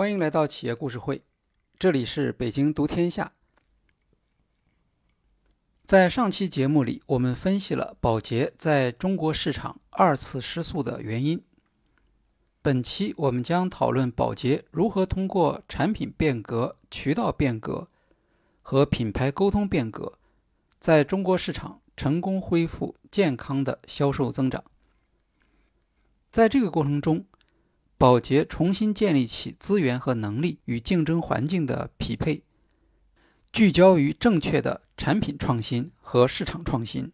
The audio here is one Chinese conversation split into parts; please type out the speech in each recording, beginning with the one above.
欢迎来到企业故事会，这里是北京读天下。在上期节目里，我们分析了宝洁在中国市场二次失速的原因。本期我们将讨论宝洁如何通过产品变革、渠道变革和品牌沟通变革，在中国市场成功恢复健康的销售增长。在这个过程中，宝洁重新建立起资源和能力与竞争环境的匹配，聚焦于正确的产品创新和市场创新。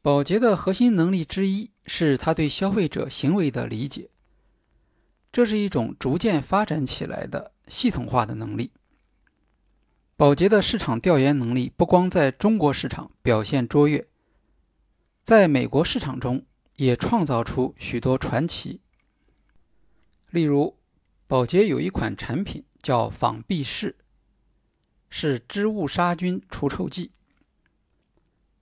宝洁的核心能力之一是他对消费者行为的理解，这是一种逐渐发展起来的系统化的能力。宝洁的市场调研能力不光在中国市场表现卓越，在美国市场中。也创造出许多传奇。例如，宝洁有一款产品叫仿必士，是织物杀菌除臭剂。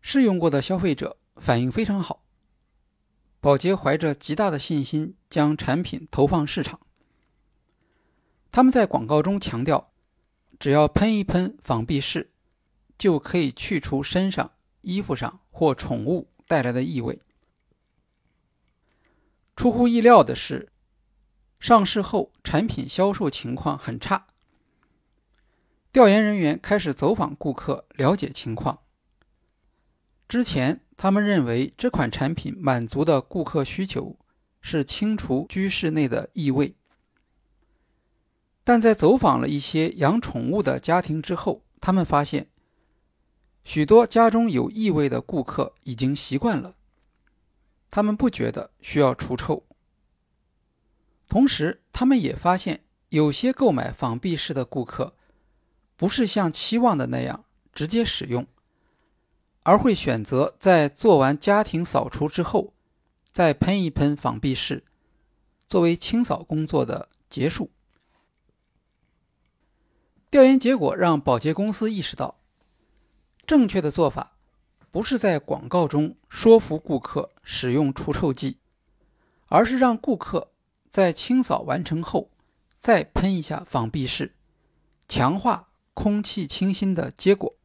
试用过的消费者反应非常好。宝洁怀着极大的信心将产品投放市场。他们在广告中强调，只要喷一喷仿必士，就可以去除身上、衣服上或宠物带来的异味。出乎意料的是，上市后产品销售情况很差。调研人员开始走访顾客，了解情况。之前，他们认为这款产品满足的顾客需求是清除居室内的异味，但在走访了一些养宠物的家庭之后，他们发现，许多家中有异味的顾客已经习惯了。他们不觉得需要除臭，同时他们也发现，有些购买仿壁式的顾客，不是像期望的那样直接使用，而会选择在做完家庭扫除之后，再喷一喷仿壁式，作为清扫工作的结束。调研结果让保洁公司意识到，正确的做法。不是在广告中说服顾客使用除臭剂，而是让顾客在清扫完成后再喷一下仿必士，强化空气清新的结果。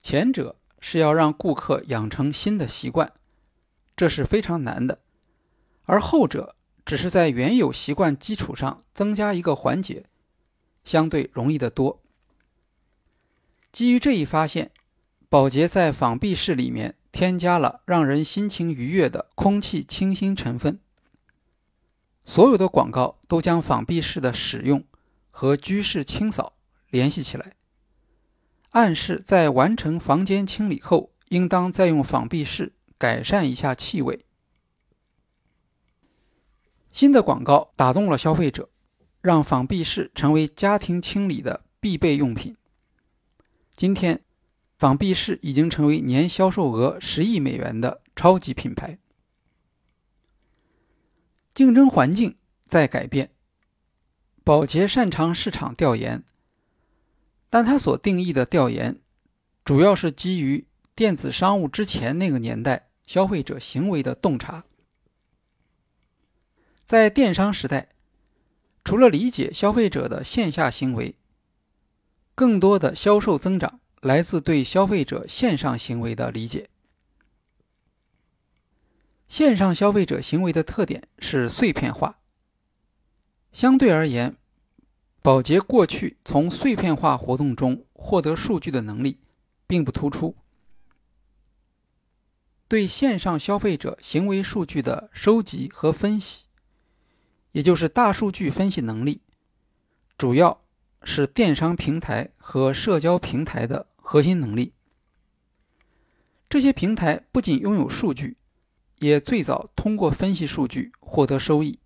前者是要让顾客养成新的习惯，这是非常难的；而后者只是在原有习惯基础上增加一个环节，相对容易得多。基于这一发现。宝洁在仿必士里面添加了让人心情愉悦的空气清新成分。所有的广告都将仿必士的使用和居室清扫联系起来，暗示在完成房间清理后，应当再用仿必士改善一下气味。新的广告打动了消费者，让仿必士成为家庭清理的必备用品。今天。仿必士已经成为年销售额十亿美元的超级品牌。竞争环境在改变，宝洁擅长市场调研，但他所定义的调研，主要是基于电子商务之前那个年代消费者行为的洞察。在电商时代，除了理解消费者的线下行为，更多的销售增长。来自对消费者线上行为的理解。线上消费者行为的特点是碎片化。相对而言，宝洁过去从碎片化活动中获得数据的能力并不突出。对线上消费者行为数据的收集和分析，也就是大数据分析能力，主要是电商平台和社交平台的。核心能力。这些平台不仅拥有数据，也最早通过分析数据获得收益。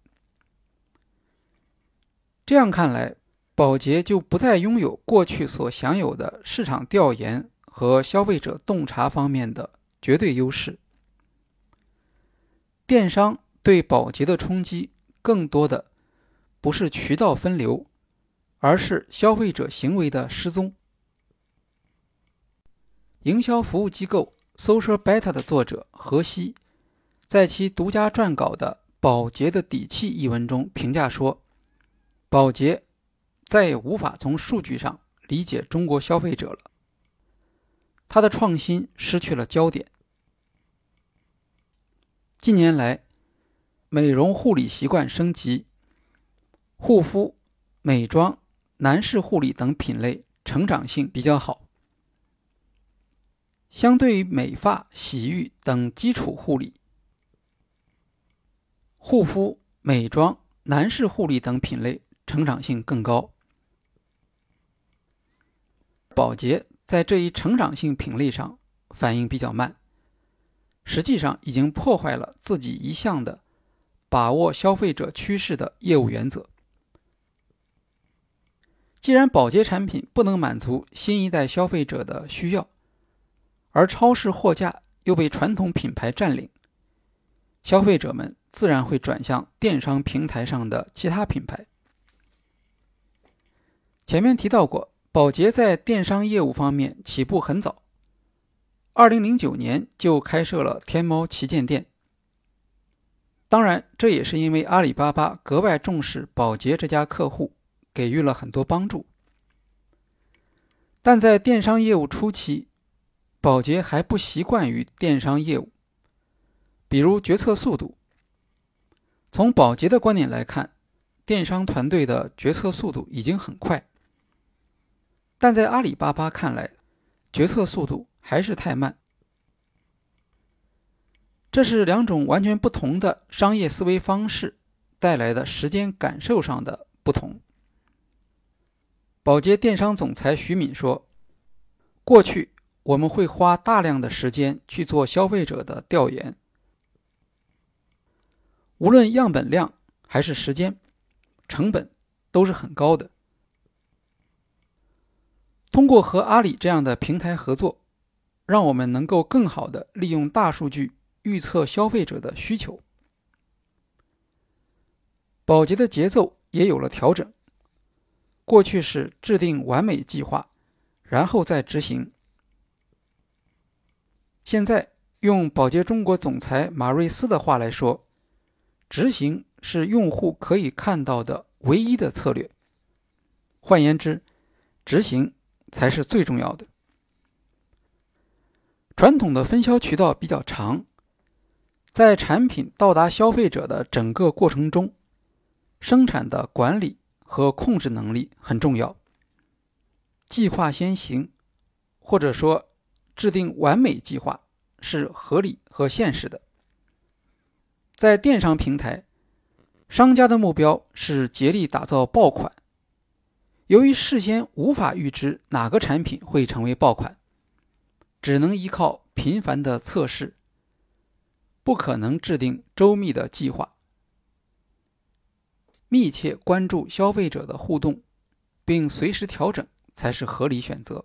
这样看来，宝洁就不再拥有过去所享有的市场调研和消费者洞察方面的绝对优势。电商对宝洁的冲击，更多的不是渠道分流，而是消费者行为的失踪。营销服务机构 Social Beta 的作者何西，在其独家撰稿的《保洁的底气》一文中评价说，保洁再也无法从数据上理解中国消费者了，他的创新失去了焦点。近年来，美容护理习惯升级，护肤、美妆、男士护理等品类成长性比较好。相对于美发、洗浴等基础护理，护肤、美妆、男士护理等品类成长性更高。保洁在这一成长性品类上反应比较慢，实际上已经破坏了自己一向的。把握消费者趋势的业务原则。既然保洁产品不能满足新一代消费者的需要，而超市货架又被传统品牌占领，消费者们自然会转向电商平台上的其他品牌。前面提到过，宝洁在电商业务方面起步很早，二零零九年就开设了天猫旗舰店。当然，这也是因为阿里巴巴格外重视宝洁这家客户，给予了很多帮助。但在电商业务初期，宝洁还不习惯于电商业务，比如决策速度。从宝洁的观点来看，电商团队的决策速度已经很快，但在阿里巴巴看来，决策速度还是太慢。这是两种完全不同的商业思维方式带来的时间感受上的不同。宝洁电商总裁徐敏说：“过去我们会花大量的时间去做消费者的调研，无论样本量还是时间，成本都是很高的。通过和阿里这样的平台合作，让我们能够更好的利用大数据。”预测消费者的需求，保洁的节奏也有了调整。过去是制定完美计划，然后再执行。现在用宝洁中国总裁马瑞斯的话来说，执行是用户可以看到的唯一的策略。换言之，执行才是最重要的。传统的分销渠道比较长。在产品到达消费者的整个过程中，生产的管理和控制能力很重要。计划先行，或者说制定完美计划是合理和现实的。在电商平台，商家的目标是竭力打造爆款。由于事先无法预知哪个产品会成为爆款，只能依靠频繁的测试。不可能制定周密的计划，密切关注消费者的互动，并随时调整才是合理选择。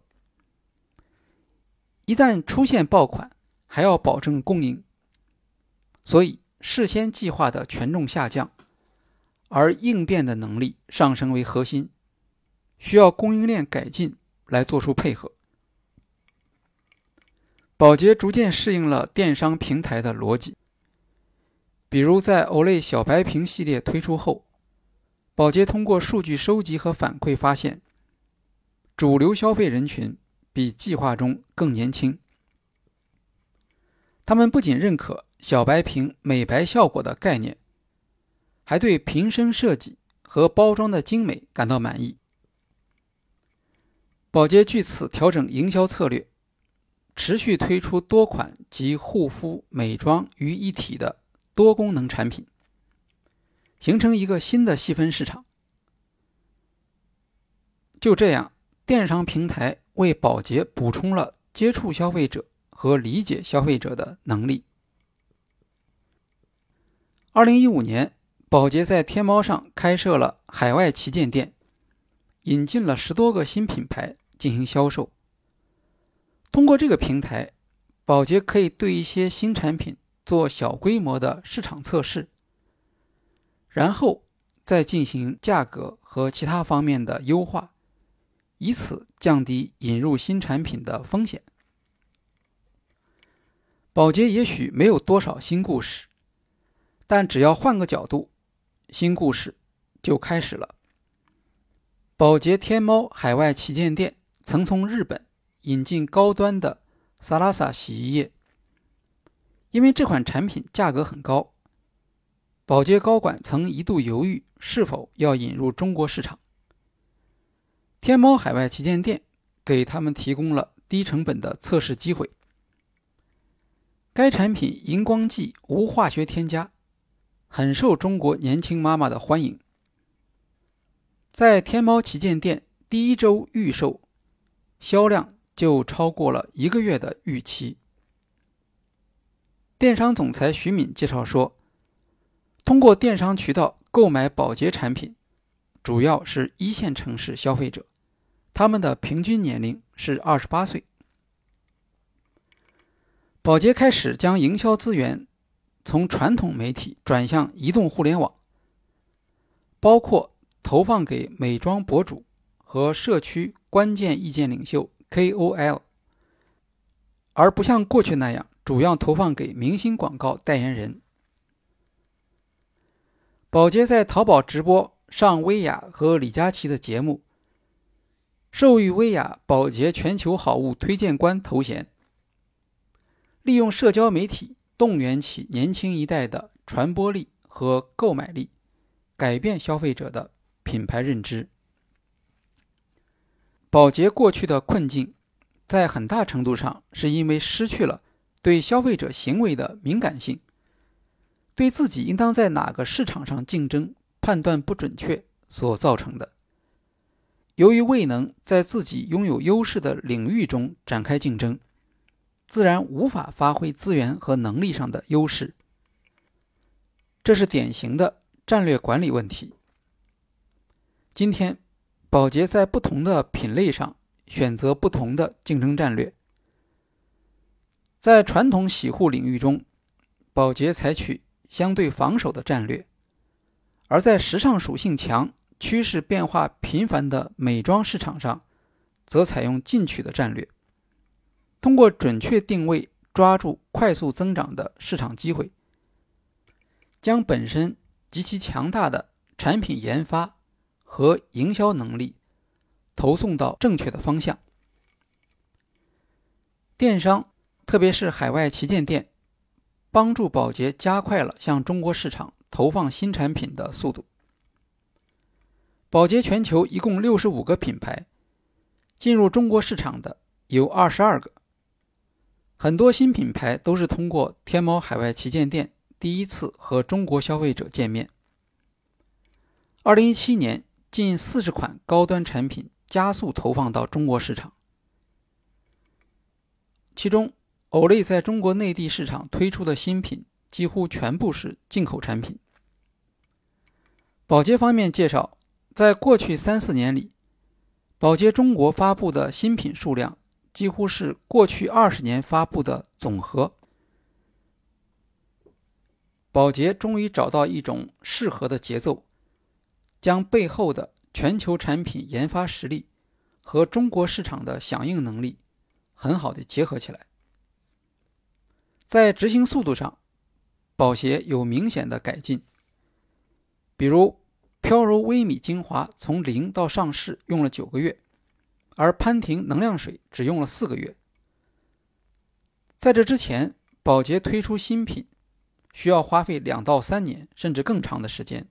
一旦出现爆款，还要保证供应，所以事先计划的权重下降，而应变的能力上升为核心，需要供应链改进来做出配合。宝洁逐渐适应了电商平台的逻辑，比如在 Olay 小白瓶系列推出后，宝洁通过数据收集和反馈发现，主流消费人群比计划中更年轻。他们不仅认可小白瓶美白效果的概念，还对瓶身设计和包装的精美感到满意。宝洁据此调整营销策略。持续推出多款集护肤、美妆于一体的多功能产品，形成一个新的细分市场。就这样，电商平台为宝洁补充了接触消费者和理解消费者的能力。二零一五年，宝洁在天猫上开设了海外旗舰店，引进了十多个新品牌进行销售。通过这个平台，宝洁可以对一些新产品做小规模的市场测试，然后再进行价格和其他方面的优化，以此降低引入新产品的风险。宝洁也许没有多少新故事，但只要换个角度，新故事就开始了。宝洁天猫海外旗舰店曾从日本引进高端的萨拉萨洗衣液，因为这款产品价格很高，宝洁高管曾一度犹豫是否要引入中国市场。天猫海外旗舰店给他们提供了低成本的测试机会。该产品荧光剂无化学添加，很受中国年轻妈妈的欢迎。在天猫旗舰店第一周预售，销量就超过了一个月的预期。电商总裁徐敏介绍说，通过电商渠道购买保洁产品，主要是一线城市消费者，他们的平均年龄是二十八岁。宝洁开始将营销资源从传统媒体转向移动互联网，包括。投放给美妆博主和社区关键意见领袖 KOL，而不像过去那样主要投放给明星广告代言人。宝洁在淘宝直播上薇娅和李佳琦的节目，授予薇娅“宝洁全球好物推荐官”头衔，利用社交媒体动员起年轻一代的传播力和购买力，改变消费者的。品牌认知，宝洁过去的困境，在很大程度上是因为失去了对消费者行为的敏感性，对自己应当在哪个市场上竞争判断不准确所造成的。由于未能在自己拥有优势的领域中展开竞争，自然无法发挥资源和能力上的优势，这是典型的战略管理问题。今天，宝洁在不同的品类上选择不同的竞争战略。在传统洗护领域中，宝洁采取相对防守的战略；而在时尚属性强、趋势变化频繁的美妆市场上，则采用进取的战略。通过准确定位，抓住快速增长的市场机会，将本身极其强大的产品研发。和营销能力投送到正确的方向。电商，特别是海外旗舰店，帮助宝洁加快了向中国市场投放新产品的速度。宝洁全球一共六十五个品牌，进入中国市场的有二十二个。很多新品牌都是通过天猫海外旗舰店第一次和中国消费者见面。二零一七年。近四十款高端产品加速投放到中国市场，其中欧莱在中国内地市场推出的新品几乎全部是进口产品。宝洁方面介绍，在过去三四年里，宝洁中国发布的新品数量几乎是过去二十年发布的总和。宝洁终于找到一种适合的节奏。将背后的全球产品研发实力和中国市场的响应能力很好的结合起来，在执行速度上，宝洁有明显的改进。比如，飘柔微米精华从零到上市用了九个月，而潘婷能量水只用了四个月。在这之前，宝洁推出新品需要花费两到三年甚至更长的时间。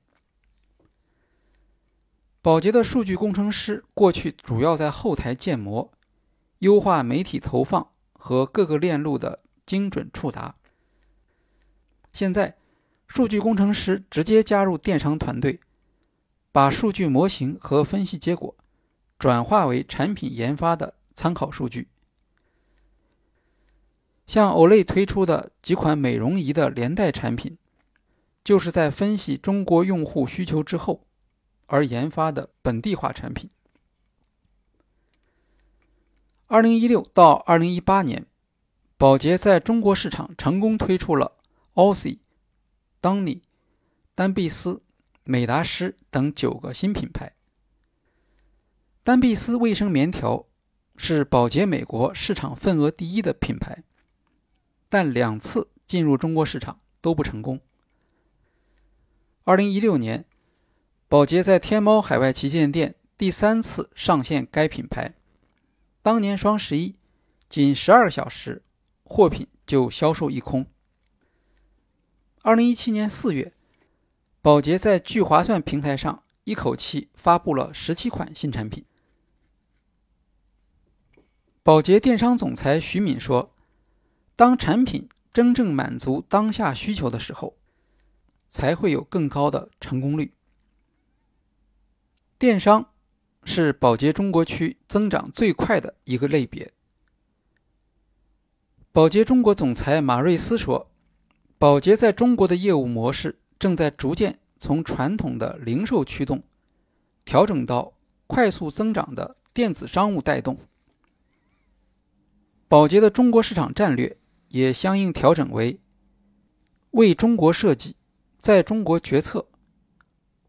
宝洁的数据工程师过去主要在后台建模、优化媒体投放和各个链路的精准触达。现在，数据工程师直接加入电商团队，把数据模型和分析结果转化为产品研发的参考数据。像欧莱推出的几款美容仪的连带产品，就是在分析中国用户需求之后。而研发的本地化产品。二零一六到二零一八年，宝洁在中国市场成功推出了 Aussie、当尼、丹碧斯、美达诗等九个新品牌。丹碧丝卫生棉条是宝洁美国市场份额第一的品牌，但两次进入中国市场都不成功。二零一六年，宝洁在天猫海外旗舰店第三次上线该品牌。当年双十一，仅十二小时，货品就销售一空。二零一七年四月，宝洁在聚划算平台上一口气发布了十七款新产品。宝洁电商总裁徐敏说：“当产品真正满足当下需求的时候。”才会有更高的成功率。电商是宝洁中国区增长最快的一个类别。宝洁中国总裁马瑞斯说：“宝洁在中国的业务模式正在逐渐从传统的零售驱动，调整到快速增长的电子商务带动。宝洁的中国市场战略也相应调整为为中国设计。”在中国决策，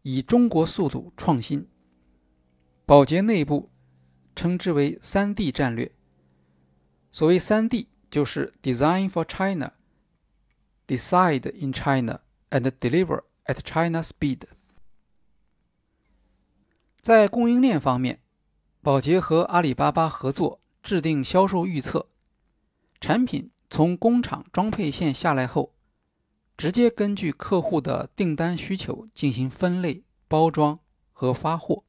以中国速度创新。宝洁内部称之为“三 D 战略”。所谓“三 D”，就是 “Design for China”、“Decide in China” and “Deliver at China Speed”。在供应链方面，宝洁和阿里巴巴合作制定销售预测，产品从工厂装配线下来后。直接根据客户的订单需求进行分类、包装和发货。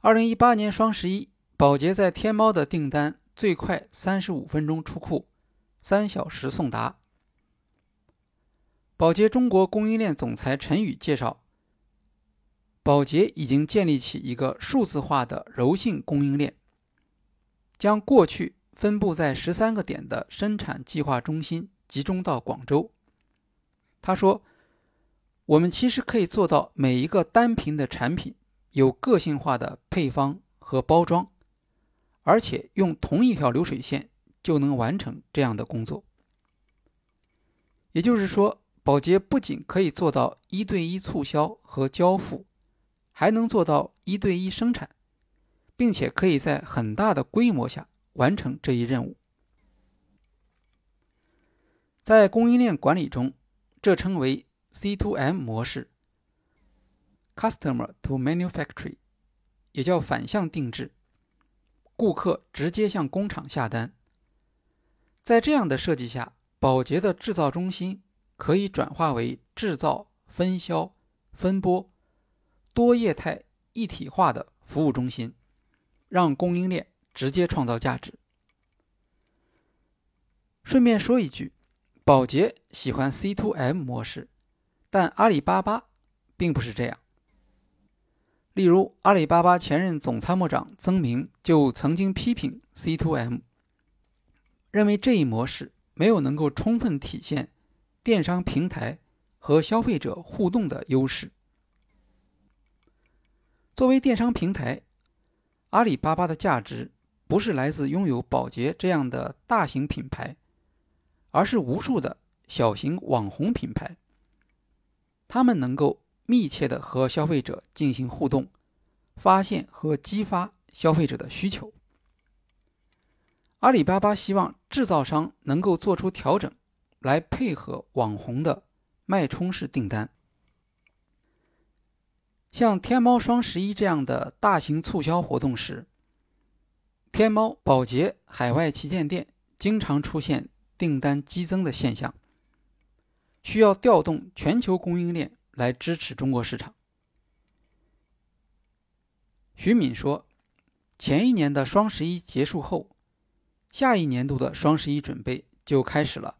二零一八年双十一，宝洁在天猫的订单最快三十五分钟出库，三小时送达。宝洁中国供应链总裁陈宇介绍，宝洁已经建立起一个数字化的柔性供应链，将过去分布在十三个点的生产计划中心。集中到广州，他说：“我们其实可以做到每一个单品的产品有个性化的配方和包装，而且用同一条流水线就能完成这样的工作。也就是说，宝洁不仅可以做到一对一促销和交付，还能做到一对一生产，并且可以在很大的规模下完成这一任务。”在供应链管理中，这称为 C to M 模式 （Customer to Manufacturing），也叫反向定制。顾客直接向工厂下单。在这样的设计下，宝洁的制造中心可以转化为制造、分销、分拨多业态一体化的服务中心，让供应链直接创造价值。顺便说一句。宝洁喜欢 C to M 模式，但阿里巴巴并不是这样。例如，阿里巴巴前任总参谋长曾明就曾经批评 C to M，认为这一模式没有能够充分体现电商平台和消费者互动的优势。作为电商平台，阿里巴巴的价值不是来自拥有宝洁这样的大型品牌。而是无数的小型网红品牌，他们能够密切的和消费者进行互动，发现和激发消费者的需求。阿里巴巴希望制造商能够做出调整，来配合网红的脉冲式订单。像天猫双十一这样的大型促销活动时，天猫宝洁海外旗舰店经常出现。订单激增的现象，需要调动全球供应链来支持中国市场。徐敏说：“前一年的双十一结束后，下一年度的双十一准备就开始了。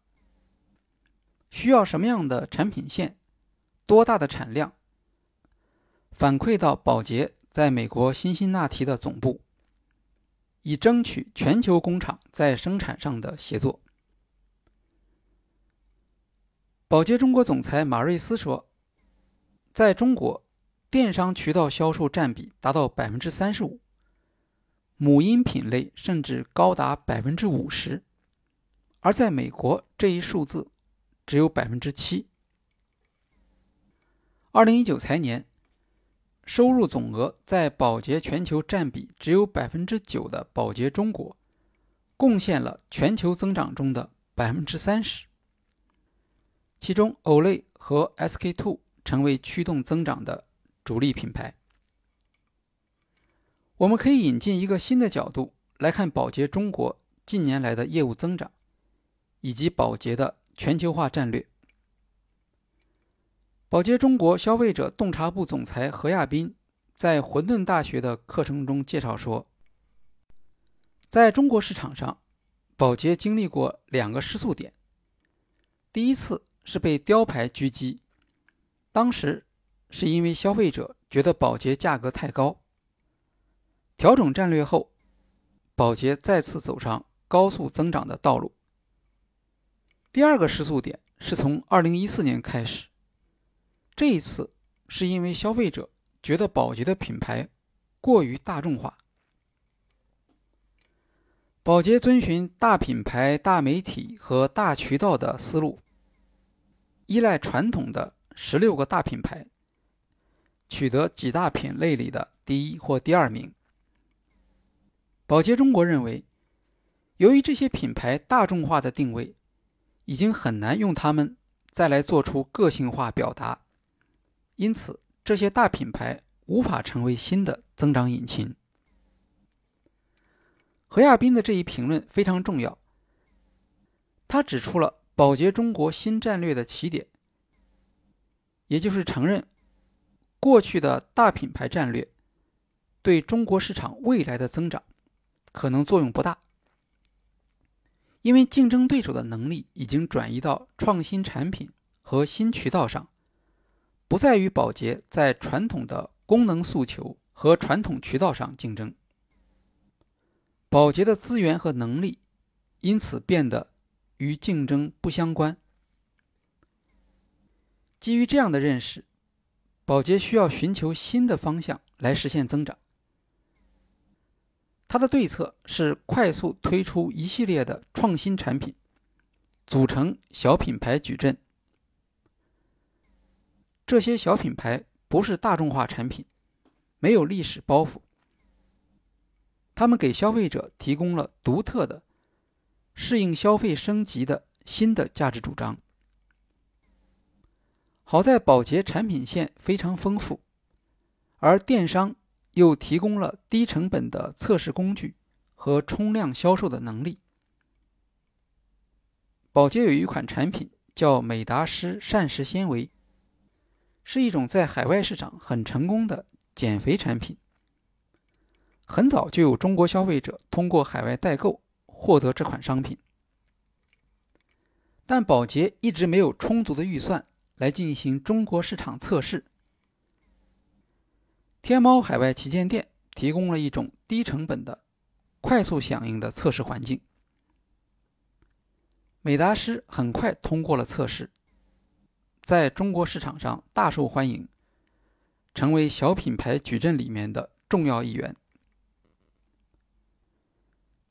需要什么样的产品线，多大的产量，反馈到宝洁在美国辛辛那提的总部，以争取全球工厂在生产上的协作。”宝洁中国总裁马瑞斯说：“在中国，电商渠道销售占比达到百分之三十五，母婴品类甚至高达百分之五十，而在美国，这一数字只有百分之七。二零一九财年，收入总额在宝洁全球占比只有百分之九的宝洁中国，贡献了全球增长中的百分之三十。”其中，Olay 和 SK two 成为驱动增长的主力品牌。我们可以引进一个新的角度来看宝洁中国近年来的业务增长，以及宝洁的全球化战略。宝洁中国消费者洞察部总裁何亚斌在混沌大学的课程中介绍说，在中国市场上，宝洁经历过两个失速点。第一次是被雕牌狙击，当时是因为消费者觉得宝洁价格太高。调整战略后，宝洁再次走上高速增长的道路。第二个失速点是从2014年开始，这一次是因为消费者觉得宝洁的品牌过于大众化。宝洁遵循大品牌、大媒体和大渠道的思路，依赖传统的十六个大品牌，取得几大品类里的第一或第二名。宝洁中国认为，由于这些品牌大众化的定位，已经很难用它们再来做出个性化表达，因此这些大品牌无法成为新的增长引擎。何亚斌的这一评论非常重要，他指出了宝洁中国新战略的起点，也就是承认过去的大品牌战略对中国市场未来的增长。可能作用不大，因为竞争对手的能力已经转移到创新产品和新渠道上，不再与宝洁在传统的功能诉求和传统渠道上竞争。宝洁的资源和能力因此变得与竞争不相关。基于这样的认识，宝洁需要寻求新的方向来实现增长。他的对策是快速推出一系列的创新产品，组成小品牌矩阵。这些小品牌不是大众化产品，没有历史包袱，他们给消费者提供了独特的、适应消费升级的新的价值主张。好在宝洁产品线非常丰富，而电商。又提供了低成本的测试工具和冲量销售的能力。宝洁有一款产品叫美达诗膳食纤维，是一种在海外市场很成功的减肥产品。很早就有中国消费者通过海外代购获得这款商品，但宝洁一直没有充足的预算来进行中国市场测试。天猫海外旗舰店提供了一种低成本的、快速响应的测试环境。美达诗很快通过了测试，在中国市场上大受欢迎，成为小品牌矩阵里面的重要一员。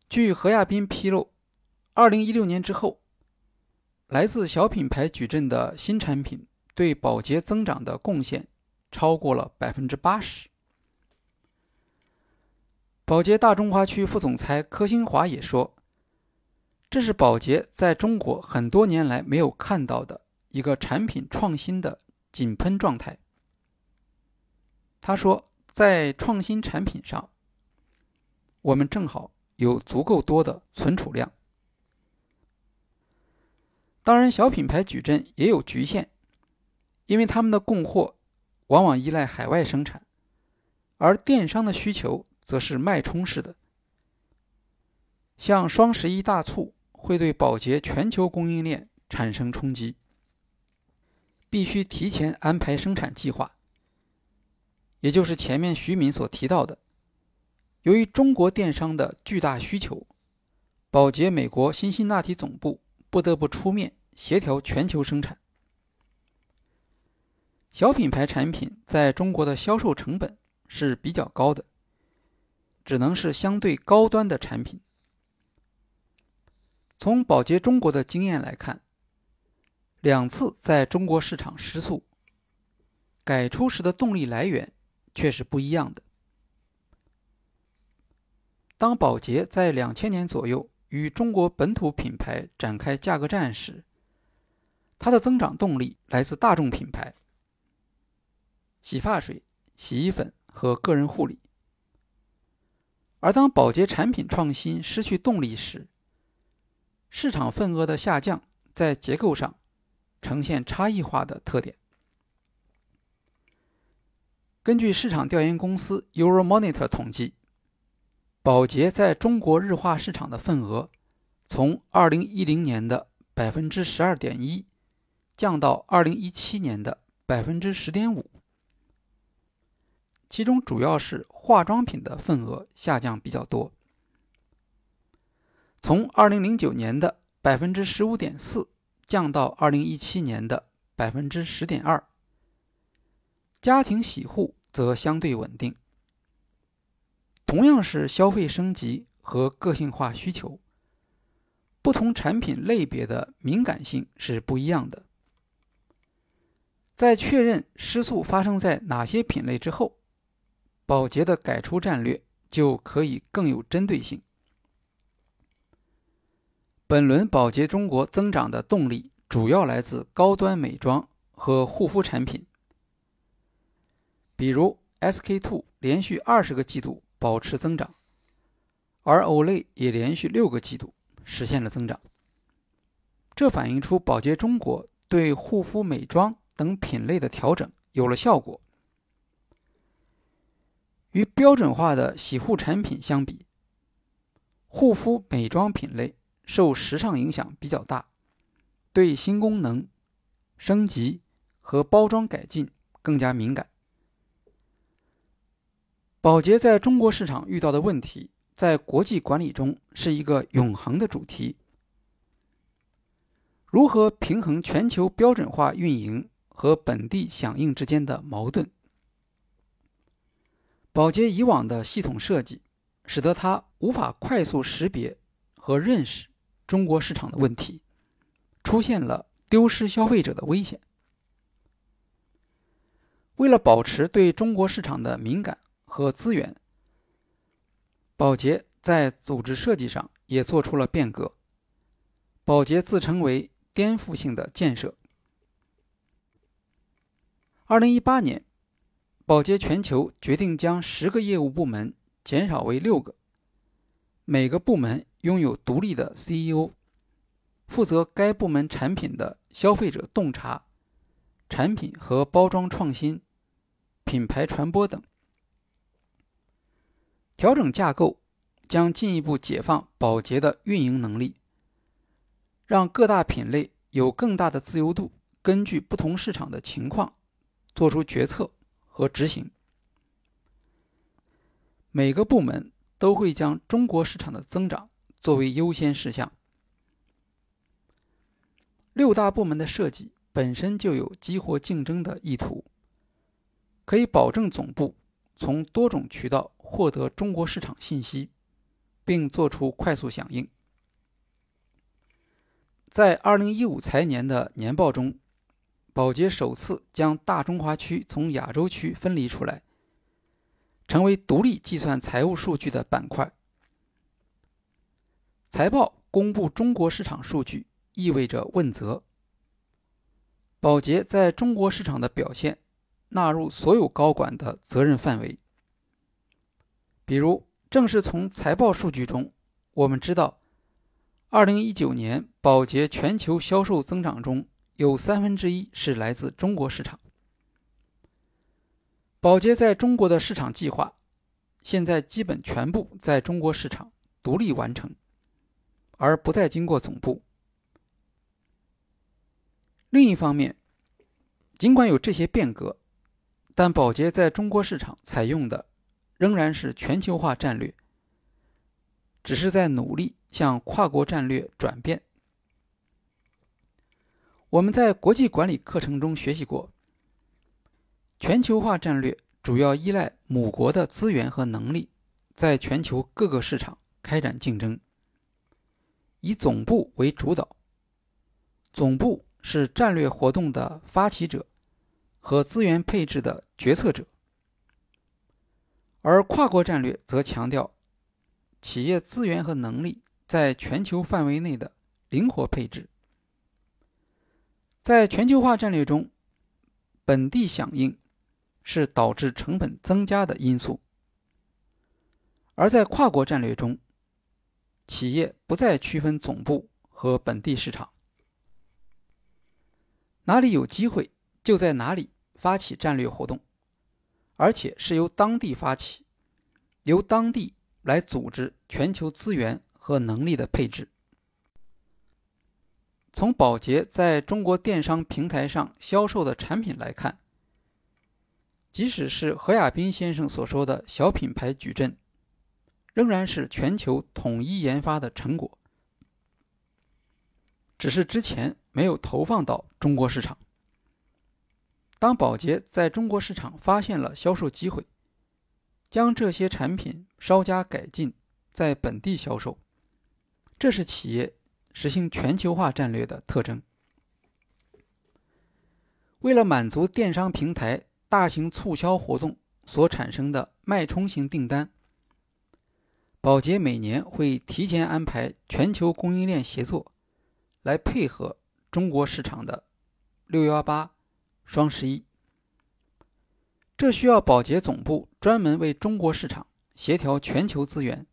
据何亚斌披露，二零一六年之后，来自小品牌矩阵的新产品对保洁增长的贡献。超过了百分之八十。宝洁大中华区副总裁柯新华也说：“这是宝洁在中国很多年来没有看到的一个产品创新的井喷状态。”他说：“在创新产品上，我们正好有足够多的存储量。当然，小品牌矩阵也有局限，因为他们的供货。”往往依赖海外生产，而电商的需求则是脉冲式的。像双十一大促会对宝洁全球供应链产生冲击，必须提前安排生产计划。也就是前面徐敏所提到的，由于中国电商的巨大需求，宝洁美国辛辛那提总部不得不出面协调全球生产。小品牌产品在中国的销售成本是比较高的，只能是相对高端的产品。从宝洁中国的经验来看，两次在中国市场失速，改出时的动力来源却是不一样的。当宝洁在两千年左右与中国本土品牌展开价格战时，它的增长动力来自大众品牌、洗发水、洗衣粉和个人护理。而当保洁产品创新失去动力时，市场份额的下降在结构上呈现差异化的特点。根据市场调研公司 Euromonitor 统计，保洁在中国日化市场的份额从2010年的百分之十二点一降到2017年的百分之十点五，其中主要是化妆品的份额下降比较多，从2009年的百分之十五点四降到2017年的百分之十点二，家庭洗护。则相对稳定。同样是消费升级和个性化需求，不同产品类别的敏感性是不一样的。在确认失速发生在哪些品类之后，宝洁的改出战略就可以更有针对性。本轮宝洁中国增长的动力主要来自高端美妆和护肤产品。比如，SK two 连续二十个季度保持增长，而 Olay 也连续六个季度实现了增长。这反映出宝洁中国对护肤美妆等品类的调整有了效果。与标准化的洗护产品相比，护肤美妆品类受时尚影响比较大，对新功能、升级和包装改进更加敏感。宝洁在中国市场遇到的问题，在国际管理中是一个永恒的主题。如何平衡全球标准化运营和本地响应之间的矛盾？宝洁以往的系统设计，使得它无法快速识别和认识中国市场的问题，出现了丢失消费者的危险。为了保持对中国市场的敏感，和资源，宝洁在组织设计上也做出了变革。宝洁自称为颠覆性的建设。二零一八年，宝洁全球决定将十个业务部门减少为六个，每个部门拥有独立的 CEO，负责该部门产品的消费者洞察、产品和包装创新、品牌传播等。调整架构将进一步解放宝洁的运营能力，让各大品类有更大的自由度，根据不同市场的情况做出决策和执行。每个部门都会将中国市场的增长作为优先事项。六大部门的设计本身就有激活竞争的意图，可以保证总部从多种渠道。获得中国市场信息，并做出快速响应。在二零一五财年的年报中，宝洁首次将大中华区从亚洲区分离出来，成为独立计算财务数据的板块。财报公布中国市场数据，意味着问责。宝洁在中国市场的表现纳入所有高管的责任范围。比如，正是从财报数据中，我们知道，二零一九年宝洁全球销售增长中有三分之一是来自中国市场。宝洁在中国的市场计划，现在基本全部在中国市场独立完成，而不再经过总部。另一方面，尽管有这些变革，但宝洁在中国市场采用的。仍然是全球化战略，只是在努力向跨国战略转变。我们在国际管理课程中学习过，全球化战略主要依赖母国的资源和能力，在全球各个市场开展竞争，以总部为主导。总部是战略活动的发起者和资源配置的决策者。而跨国战略则强调企业资源和能力在全球范围内的灵活配置。在全球化战略中，本地响应是导致成本增加的因素；而在跨国战略中，企业不再区分总部和本地市场，哪里有机会就在哪里发起战略活动，而且是由当地发起，由当地来组织全球资源和能力的配置。从宝洁在中国电商平台上销售的产品来看，即使是何亚斌先生所说的小品牌矩阵，仍然是全球统一研发的成果，只是之前没有投放到中国市场。当宝洁在中国市场发现了销售机会，将这些产品稍加改进，在本地销售，这是企业。实行全球化战略的特征。为了满足电商平台大型促销活动所产生的脉冲型订单，宝洁每年会提前安排全球供应链协作，来配合中国市场的六幺八、双十一。这需要宝洁总部专门为中国市场协调全球资源，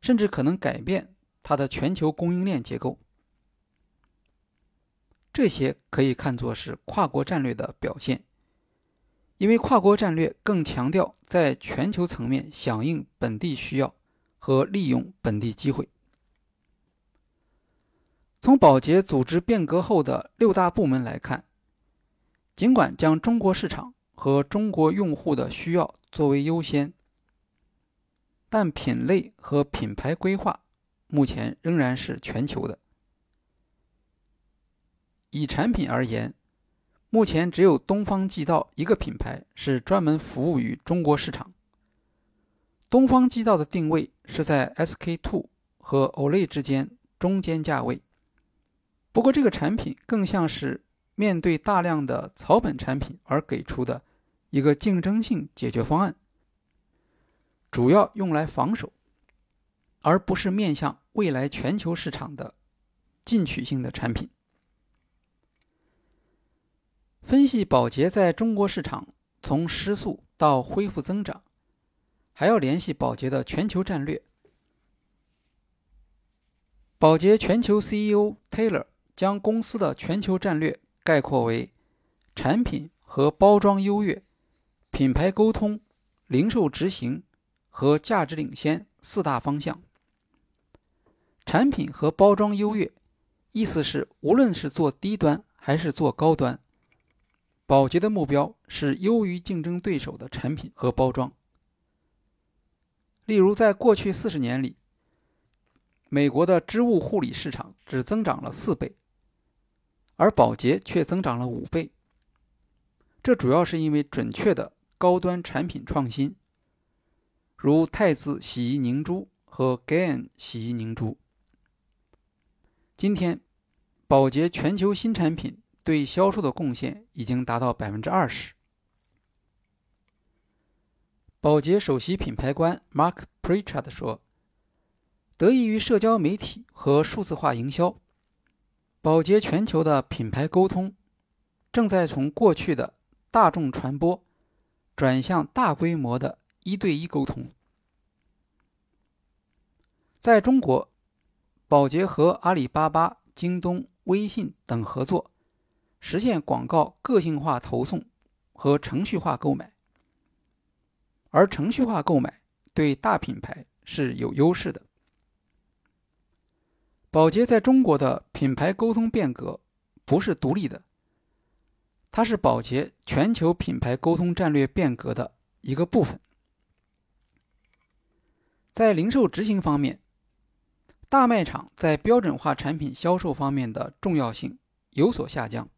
甚至可能改变。它的全球供应链结构，这些可以看作是跨国战略的表现，因为跨国战略更强调在全球层面响应本地需要和利用本地机会。从宝洁组织变革后的六大部门来看，尽管将中国市场和中国用户的需要作为优先，但品类和品牌规划。目前仍然是全球的。以产品而言，目前只有东方季道一个品牌是专门服务于中国市场。东方季道的定位是在 SK two 和 Olay 之间中间价位。不过，这个产品更像是面对大量的草本产品而给出的一个竞争性解决方案，主要用来防守。而不是面向未来全球市场的进取性的产品。分析宝洁在中国市场从失速到恢复增长，还要联系宝洁的全球战略。宝洁全球 CEO Taylor 将公司的全球战略概括为产品和包装优越、品牌沟通、零售执行和价值领先四大方向。产品和包装优越，意思是无论是做低端还是做高端，宝洁的目标是优于竞争对手的产品和包装。例如，在过去四十年里，美国的织物护理市场只增长了四倍，而宝洁却增长了五倍。这主要是因为准确的高端产品创新，如汰渍洗衣凝珠和 Gain 洗衣凝珠。今天，宝洁全球新产品对销售的贡献已经达到百分之二十。宝洁首席品牌官 Mark Pritchard 说：“得益于社交媒体和数字化营销，宝洁全球的品牌沟通正在从过去的大众传播转向大规模的一对一沟通。在中国。”宝洁和阿里巴巴、京东、微信等合作，实现广告个性化投送和程序化购买。而程序化购买对大品牌是有优势的。宝洁在中国的品牌沟通变革不是独立的，它是宝洁全球品牌沟通战略变革的一个部分。在零售执行方面。大卖场在标准化产品销售方面的重要性有所下降，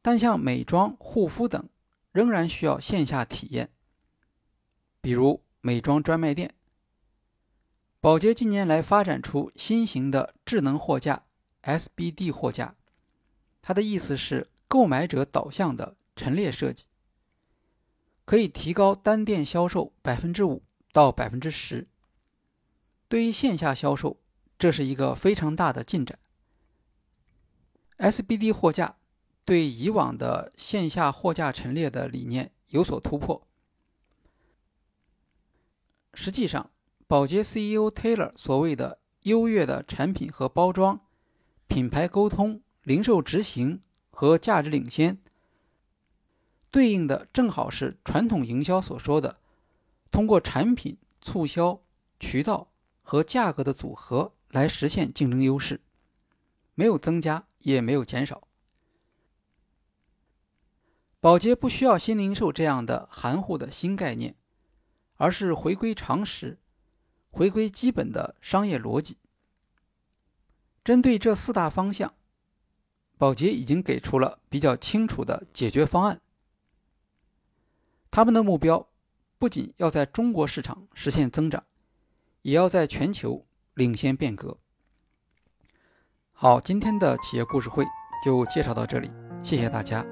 但像美妆、护肤等仍然需要线下体验，比如美妆专卖店。宝洁近年来发展出新型的智能货架 （SBD 货架），它的意思是购买者导向的陈列设计，可以提高单店销售百分之五到百分之十。对于线下销售，这是一个非常大的进展。SBD 货架对以往的线下货架陈列的理念有所突破。实际上，宝洁 CEO Taylor 所谓的优越的产品和包装、品牌沟通、零售执行和价值领先，对应的正好是传统营销所说的通过产品促销、渠道和价格的组合来实现竞争优势，没有增加，也没有减少。宝洁不需要新零售这样的含糊的新概念。而是回归常识，回归基本的商业逻辑。针对这四大方向，宝洁已经给出了比较清楚的解决方案。他们的目标不仅要在中国市场实现增长，也要在全球领先变革。好，今天的企业故事会就介绍到这里，谢谢大家。